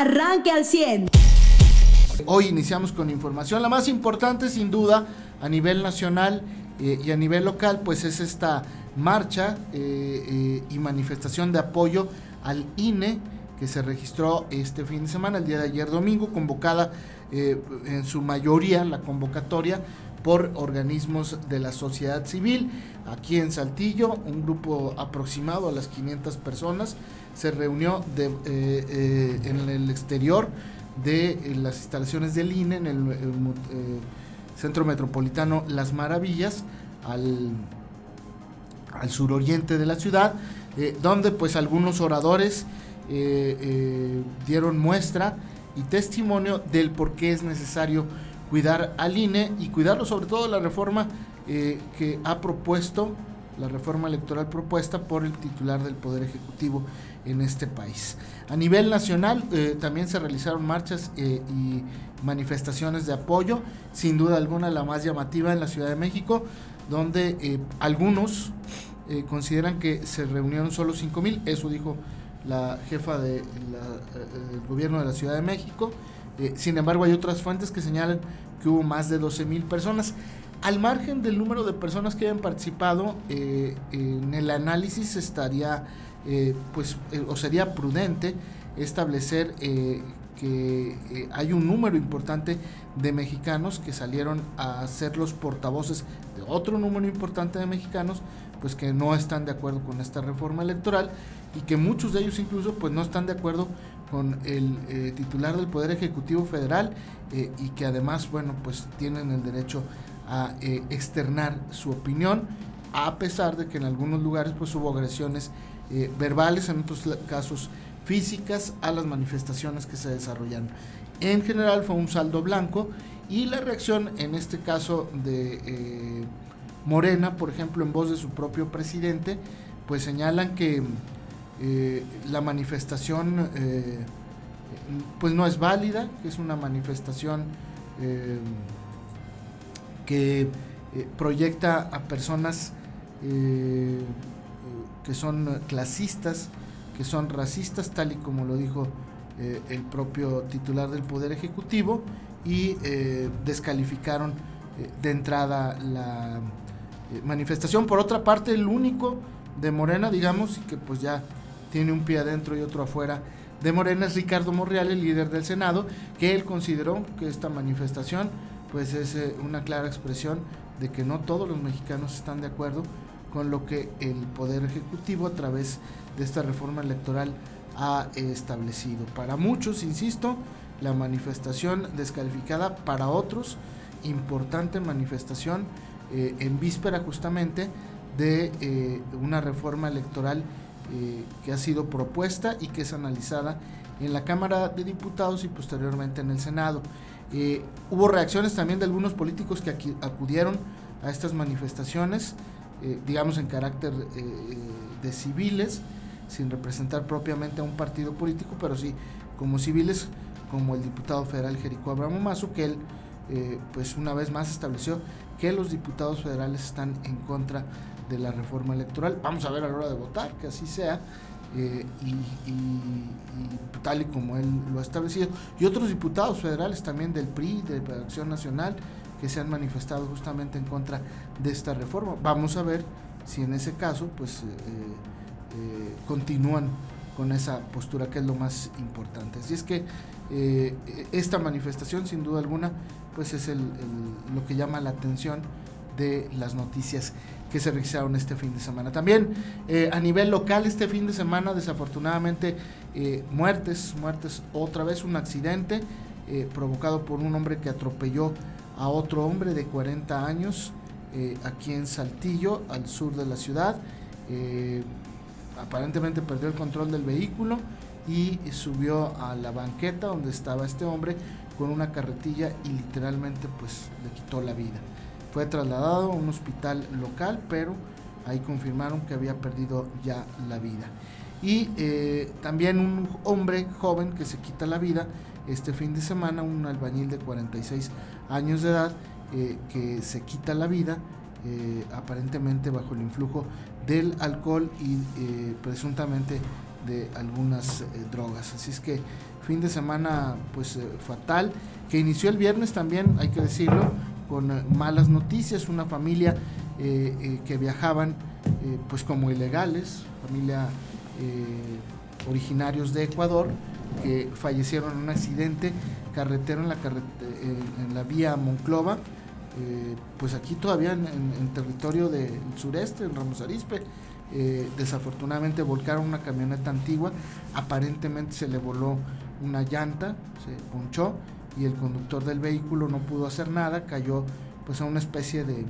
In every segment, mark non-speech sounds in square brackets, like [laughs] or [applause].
arranque al 100. Hoy iniciamos con información, la más importante sin duda a nivel nacional eh, y a nivel local, pues es esta marcha eh, eh, y manifestación de apoyo al INE que se registró este fin de semana, el día de ayer domingo, convocada en su mayoría la convocatoria por organismos de la sociedad civil. Aquí en Saltillo, un grupo aproximado a las 500 personas se reunió en el exterior de las instalaciones del INE en el Centro Metropolitano Las Maravillas al, al suroriente de la ciudad, eh, donde pues algunos oradores eh, eh, dieron muestra y testimonio del por qué es necesario cuidar al INE y cuidarlo sobre todo la reforma que ha propuesto, la reforma electoral propuesta por el titular del Poder Ejecutivo en este país. A nivel nacional también se realizaron marchas y manifestaciones de apoyo, sin duda alguna la más llamativa en la Ciudad de México, donde eh, algunos eh, consideran que se reunieron solo 5 mil, eso dijo la jefa del de eh, gobierno de la Ciudad de México. Sin embargo, hay otras fuentes que señalan que hubo más de 12 mil personas. Al margen del número de personas que hayan participado, en el análisis estaría, pues, o sería prudente establecer que eh, hay un número importante de mexicanos que salieron a ser los portavoces de otro número importante de mexicanos pues que no están de acuerdo con esta reforma electoral y que muchos de ellos incluso pues no están de acuerdo con el eh, titular del Poder Ejecutivo Federal eh, y que además bueno pues tienen el derecho a externar su opinión a pesar de que en algunos lugares pues hubo agresiones verbales en otros casos físicas a las manifestaciones que se desarrollan. En general fue un saldo blanco y la reacción en este caso de eh, Morena, por ejemplo, en voz de su propio presidente, pues señalan que eh, la manifestación eh, pues no es válida, que es una manifestación que proyecta a personas que son clasistas, que son racistas, tal y como lo dijo eh, el propio titular del Poder Ejecutivo, y eh, descalificaron eh, de entrada la manifestación. Por otra parte, el único de Morena, digamos, y que pues ya tiene un pie adentro y otro afuera de Morena, es Ricardo Monreal, el líder del Senado, que él consideró que esta manifestación pues es una clara expresión de que no todos los mexicanos están de acuerdo con lo que el Poder Ejecutivo a través de esta reforma electoral ha establecido. Para muchos, insisto, la manifestación descalificada, para otros, importante manifestación eh, en víspera justamente de eh, una reforma electoral eh, que ha sido propuesta y que es analizada en la Cámara de Diputados y posteriormente en el Senado. hubo reacciones también de algunos políticos que acudieron a estas manifestaciones, digamos en carácter de civiles, sin representar propiamente a un partido político, pero sí como civiles, como el diputado federal Jericó Abramo Mazo, que él, eh, pues una vez más estableció que los diputados federales están en contra de la reforma electoral. Vamos a ver a la hora de votar, que así sea, eh, y, tal y como él lo ha establecido. Y otros diputados federales también del PRI, de Acción Nacional, que se han manifestado justamente en contra de esta reforma. Vamos a ver si en ese caso, pues... Eh, eh, continúan con esa postura que es lo más importante. Así es que esta manifestación, sin duda alguna, pues es lo que llama la atención de las noticias que se registraron este fin de semana. También eh, a nivel local este fin de semana desafortunadamente muertes, muertes otra vez un accidente provocado por un hombre que atropelló a otro hombre de 40 años aquí en Saltillo, al sur de la ciudad aparentemente perdió el control del vehículo y subió a la banqueta donde estaba este hombre con una carretilla y literalmente pues le quitó la vida. Fue trasladado a un hospital local, pero ahí confirmaron que había perdido ya la vida. Y eh, también un hombre joven que se quita la vida este fin de semana, un albañil de 46 años de edad eh, que se quita la vida eh, aparentemente bajo el influjo del alcohol y eh, presuntamente de algunas drogas. Así es que fin de semana pues fatal que inició el viernes también, hay que decirlo, con malas noticias, una familia que viajaban pues como ilegales, familia originarios de Ecuador, que fallecieron en un accidente carretero en la, en, la vía Monclova, eh, pues aquí todavía en, territorio del sureste, en Ramos Arispe. Eh, desafortunadamente volcaron una camioneta antigua, aparentemente se le voló una llanta, se ponchó y el conductor del vehículo no pudo hacer nada, cayó pues a una especie de,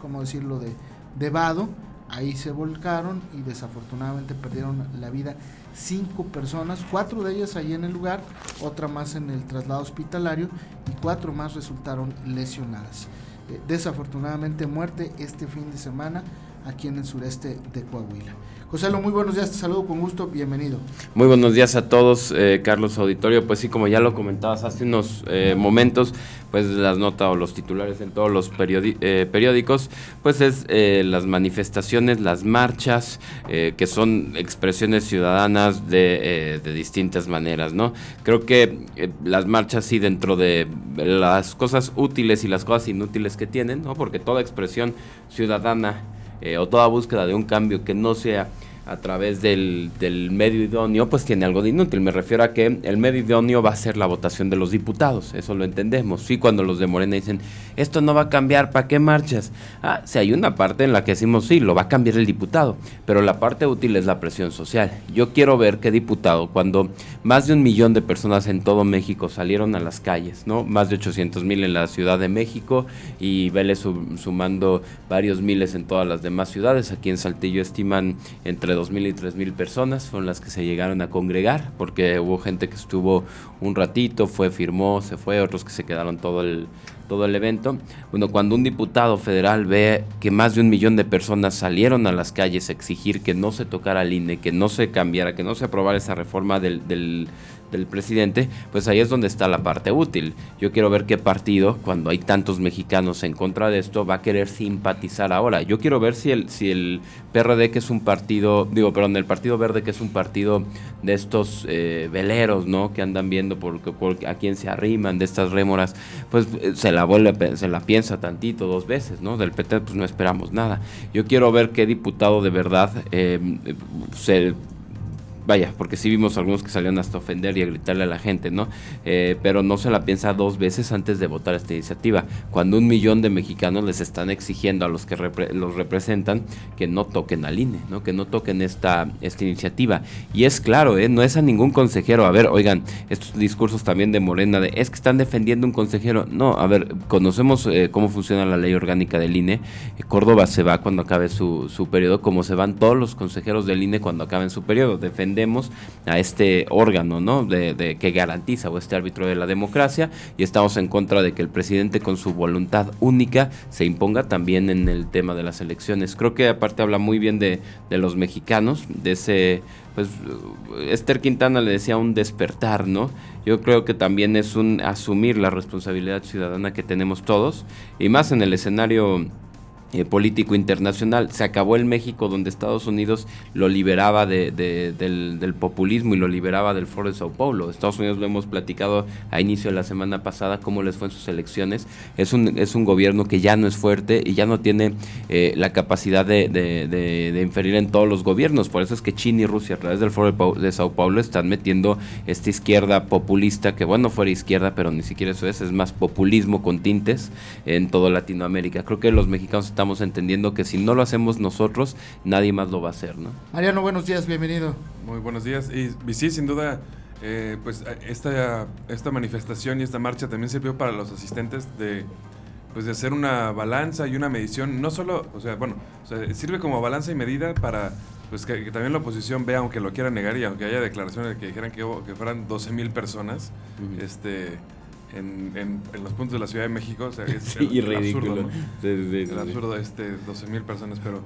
¿cómo decirlo?, de, de vado, ahí se volcaron y desafortunadamente perdieron la vida cinco personas, cuatro de ellas allí en el lugar, otra más en el traslado hospitalario y cuatro más resultaron lesionadas. Eh, desafortunadamente muerte este fin de semana aquí en el sureste de Coahuila. José Lo, muy buenos días, te saludo con gusto, bienvenido. Muy buenos días a todos, eh, Carlos Auditorio. Pues sí, como ya lo comentabas hace unos eh, momentos, pues las notas o los titulares en todos los eh, periódicos, pues es las manifestaciones, las marchas, que son expresiones ciudadanas de, distintas maneras, ¿no? Creo que las marchas sí dentro de las cosas útiles y las cosas inútiles que tienen, ¿no? Porque toda expresión ciudadana eh, o toda búsqueda de un cambio que no sea a través del, del, medio idóneo, pues tiene algo de inútil. Me refiero a que el medio idóneo va a ser la votación de los diputados, eso lo entendemos. Sí, cuando los de Morena dicen, esto no va a cambiar, ¿para qué marchas? Ah, si hay una parte en la que decimos, sí, lo va a cambiar el diputado, pero la parte útil es la presión social. Yo quiero ver qué diputado, cuando más de un millón de personas en todo México salieron a las calles, ¿no? Más de 800 mil en la Ciudad de México y Vélez sumando varios miles en todas las demás ciudades. Aquí en Saltillo estiman entre dos mil y tres mil personas fueron las que se llegaron a congregar, porque hubo gente que estuvo un ratito, fue, firmó, se fue, otros que se quedaron todo el, todo el evento. Bueno, cuando un diputado federal ve que más de un millón de personas salieron a las calles a exigir que no se tocara el INE, que no se cambiara, que no se aprobara esa reforma del, del del presidente, pues ahí es donde está la parte útil. Yo quiero ver qué partido, cuando hay tantos mexicanos en contra de esto, va a querer simpatizar ahora. Yo quiero ver si el, si el PRD, que es un partido, digo, perdón, el Partido Verde, que es un partido de estos eh, veleros, ¿no? Que andan viendo por, a quién se arriman, de estas rémoras, pues eh, se la vuelve, se la piensa tantito, dos veces, ¿no? Del PT, pues no esperamos nada. Yo quiero ver qué diputado de verdad eh, se vaya, porque sí vimos algunos que salieron hasta ofender y a gritarle a la gente, ¿no? Eh, pero no se la piensa dos veces antes de votar esta iniciativa. Cuando un millón de mexicanos les están exigiendo a los que los representan que no toquen al INE, ¿no? Que no toquen esta, esta iniciativa. Y es claro, ¿eh? No es a ningún consejero. A ver, oigan, estos discursos también de Morena de es que están defendiendo un consejero. No, a ver, conocemos eh, cómo funciona la ley orgánica del INE. Córdoba se va cuando acabe su, su periodo, como se van todos los consejeros del INE cuando acaben su periodo. A este órgano ¿no? de, que garantiza o este árbitro de la democracia y estamos en contra de que el presidente con su voluntad única se imponga también en el tema de las elecciones. Creo que aparte habla muy bien de, de los mexicanos, de ese pues Esther Quintana le decía un despertar, ¿no? Yo creo que también es un asumir la responsabilidad ciudadana que tenemos todos y más en el escenario eh, político internacional. Se acabó el México donde Estados Unidos lo liberaba de, del, populismo y lo liberaba del Foro de Sao Paulo. Estados Unidos lo hemos platicado a inicio de la semana pasada, cómo les fue en sus elecciones. Es un, es un gobierno que ya no es fuerte y ya no tiene eh, la capacidad de, inferir en todos los gobiernos. Por eso es que China y Rusia a través del Foro de Sao Paulo están metiendo esta izquierda populista, que bueno, fuera izquierda, pero ni siquiera eso es, es más populismo con tintes en toda Latinoamérica. Creo que los mexicanos están estamos entendiendo que si no lo hacemos nosotros, nadie más lo va a hacer, ¿no? Mariano, buenos días, bienvenido. Muy buenos días. Y, sí, sin duda, eh, pues esta, esta manifestación y esta marcha también sirvió para los asistentes de pues de hacer una balanza y una medición, no solo, o sea, bueno, sirve como balanza y medida para pues que, también la oposición vea, aunque lo quiera negar y aunque haya declaraciones que dijeran que, que fueran 12 mil personas, este en, los puntos de la Ciudad de México. O sea, es [laughs] el, absurdo, el absurdo, este, 12 mil personas, pero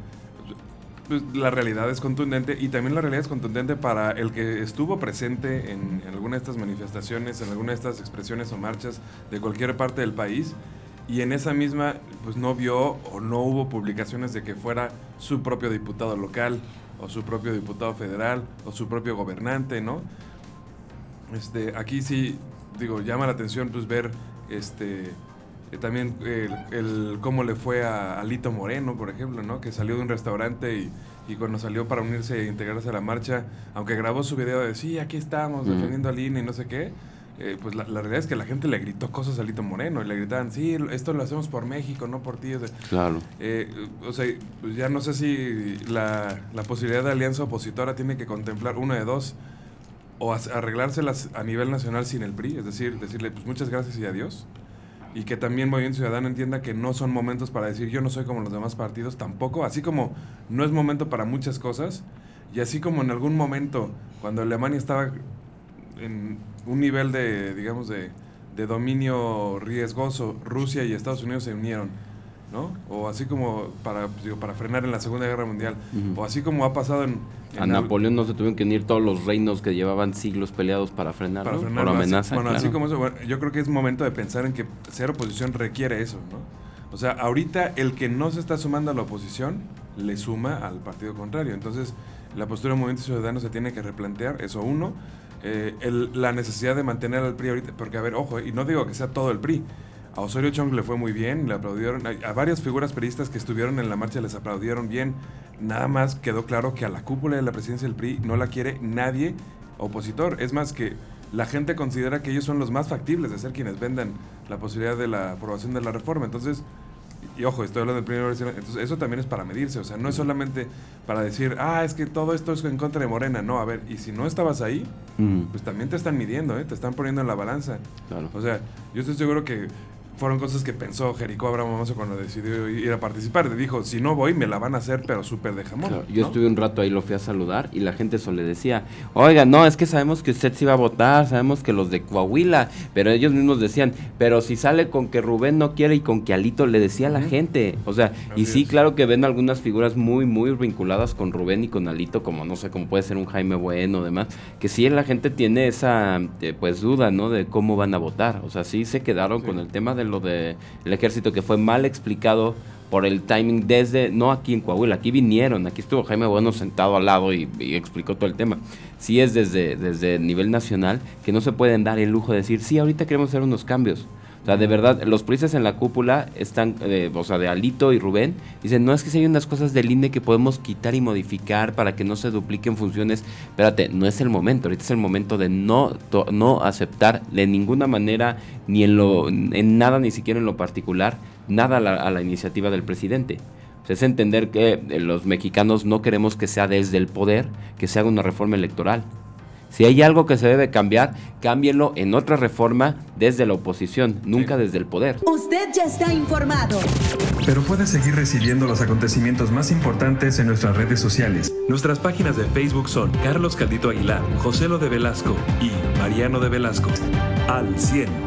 pues, la realidad es contundente y también la realidad es contundente para el que estuvo presente en, alguna de estas manifestaciones, en alguna de estas expresiones o marchas de cualquier parte del país y en esa misma pues no vio o no hubo publicaciones de que fuera su propio diputado local o su propio diputado federal o su propio gobernante, ¿no? Este, aquí sí, digo, llama la atención pues ver este eh, también el, cómo le fue a Alito Moreno, por ejemplo, ¿no? Que salió de un restaurante y, y, cuando salió para unirse e integrarse a la marcha, aunque grabó su video de sí, aquí estamos, defendiendo al INE y no sé qué, eh, pues la, realidad es que la gente le gritó cosas a Alito Moreno y le gritaban, sí, esto lo hacemos por México, no por ti. claro. Eh, o sea, pues ya no sé si la, la posibilidad de alianza opositora tiene que contemplar una de dos o arreglárselas a nivel nacional sin el PRI, es decir, decirle pues muchas gracias y adiós y que también Movimiento Ciudadano entienda que no son momentos para decir yo no soy como los demás partidos, tampoco, así como no es momento para muchas cosas, y así como en algún momento, cuando Alemania estaba en un nivel de, digamos, de, de dominio riesgoso, Rusia y Estados Unidos se unieron ¿no? O así como para, digo, para frenar en la Segunda Guerra Mundial, o así como ha pasado en... a Napoleón no se tuvieron que unir todos los reinos que llevaban siglos peleados para frenar, para frenar por amenaza. bueno, así como eso, yo creo que es momento de pensar en que ser oposición requiere eso, ¿no? O sea, ahorita el que no se está sumando a la oposición le suma al partido contrario. Entonces, la postura del Movimiento Ciudadano se tiene que replantear, eso uno. Eh, la necesidad de mantener al PRI ahorita, porque a ver, ojo, y no digo que sea todo el PRI, a Osorio Chong le fue muy bien, le aplaudieron. A, varias figuras periodistas que estuvieron en la marcha les aplaudieron bien. Nada más quedó claro que a la cúpula de la presidencia del PRI no la quiere nadie opositor. Es más que la gente considera que ellos son los más factibles de ser quienes vendan la posibilidad de la aprobación de la reforma. Entonces, y ojo, estoy hablando del primer entonces eso también es para medirse, o sea, no es solamente para decir, ah, es que todo esto es en contra de Morena, no, a ver, y si no estabas ahí, pues también te están midiendo, ¿eh? te están poniendo en la balanza. O sea, yo estoy seguro que fueron cosas que pensó Jericó Abraham cuando decidió ir a participar. Le dijo, si no voy, me la van a hacer, pero súper de jamón. yo estuve un rato ahí, lo fui a saludar y la gente solo le decía, oiga, no, es que sabemos que usted se iba a votar, sabemos que los de Coahuila, pero ellos mismos decían, pero si sale con que Rubén no quiere y con que Alito le decía a la gente. O sea, y sí, claro que ven algunas figuras muy, muy vinculadas con Rubén y con Alito, como no sé, como puede ser un Jaime Bueno, demás, que sí la gente tiene esa, eh, pues, duda, ¿no? De cómo van a votar. O sea, sí se quedaron con el tema de lo del ejército que fue mal explicado por el timing desde, no aquí en Coahuila, aquí vinieron, aquí estuvo Jaime Bueno sentado al lado y, explicó todo el tema. Sí es desde, desde nivel nacional que no se pueden dar el lujo de decir, sí, ahorita queremos hacer unos cambios. O sea, de verdad, los prisas en la cúpula están, eh, o sea, de Alito y Rubén, dicen, no es que si hay unas cosas del INE que podemos quitar y modificar para que no se dupliquen funciones. Espérate, no es el momento, ahorita es el momento de no, no aceptar de ninguna manera, ni en, lo, en nada, ni siquiera en lo particular, nada a la, a la iniciativa del presidente. Es entender que eh, los mexicanos no queremos que sea desde el poder, que se haga una reforma electoral. Si hay algo que se debe cambiar, cámbienlo en otra reforma desde la oposición, nunca desde el poder. Usted ya está informado. Pero puede seguir recibiendo los acontecimientos más importantes en nuestras redes sociales. Nuestras páginas de Facebook son Carlos Caldito Aguilar, José Lo de Velasco y Mariano de Velasco. Al 100.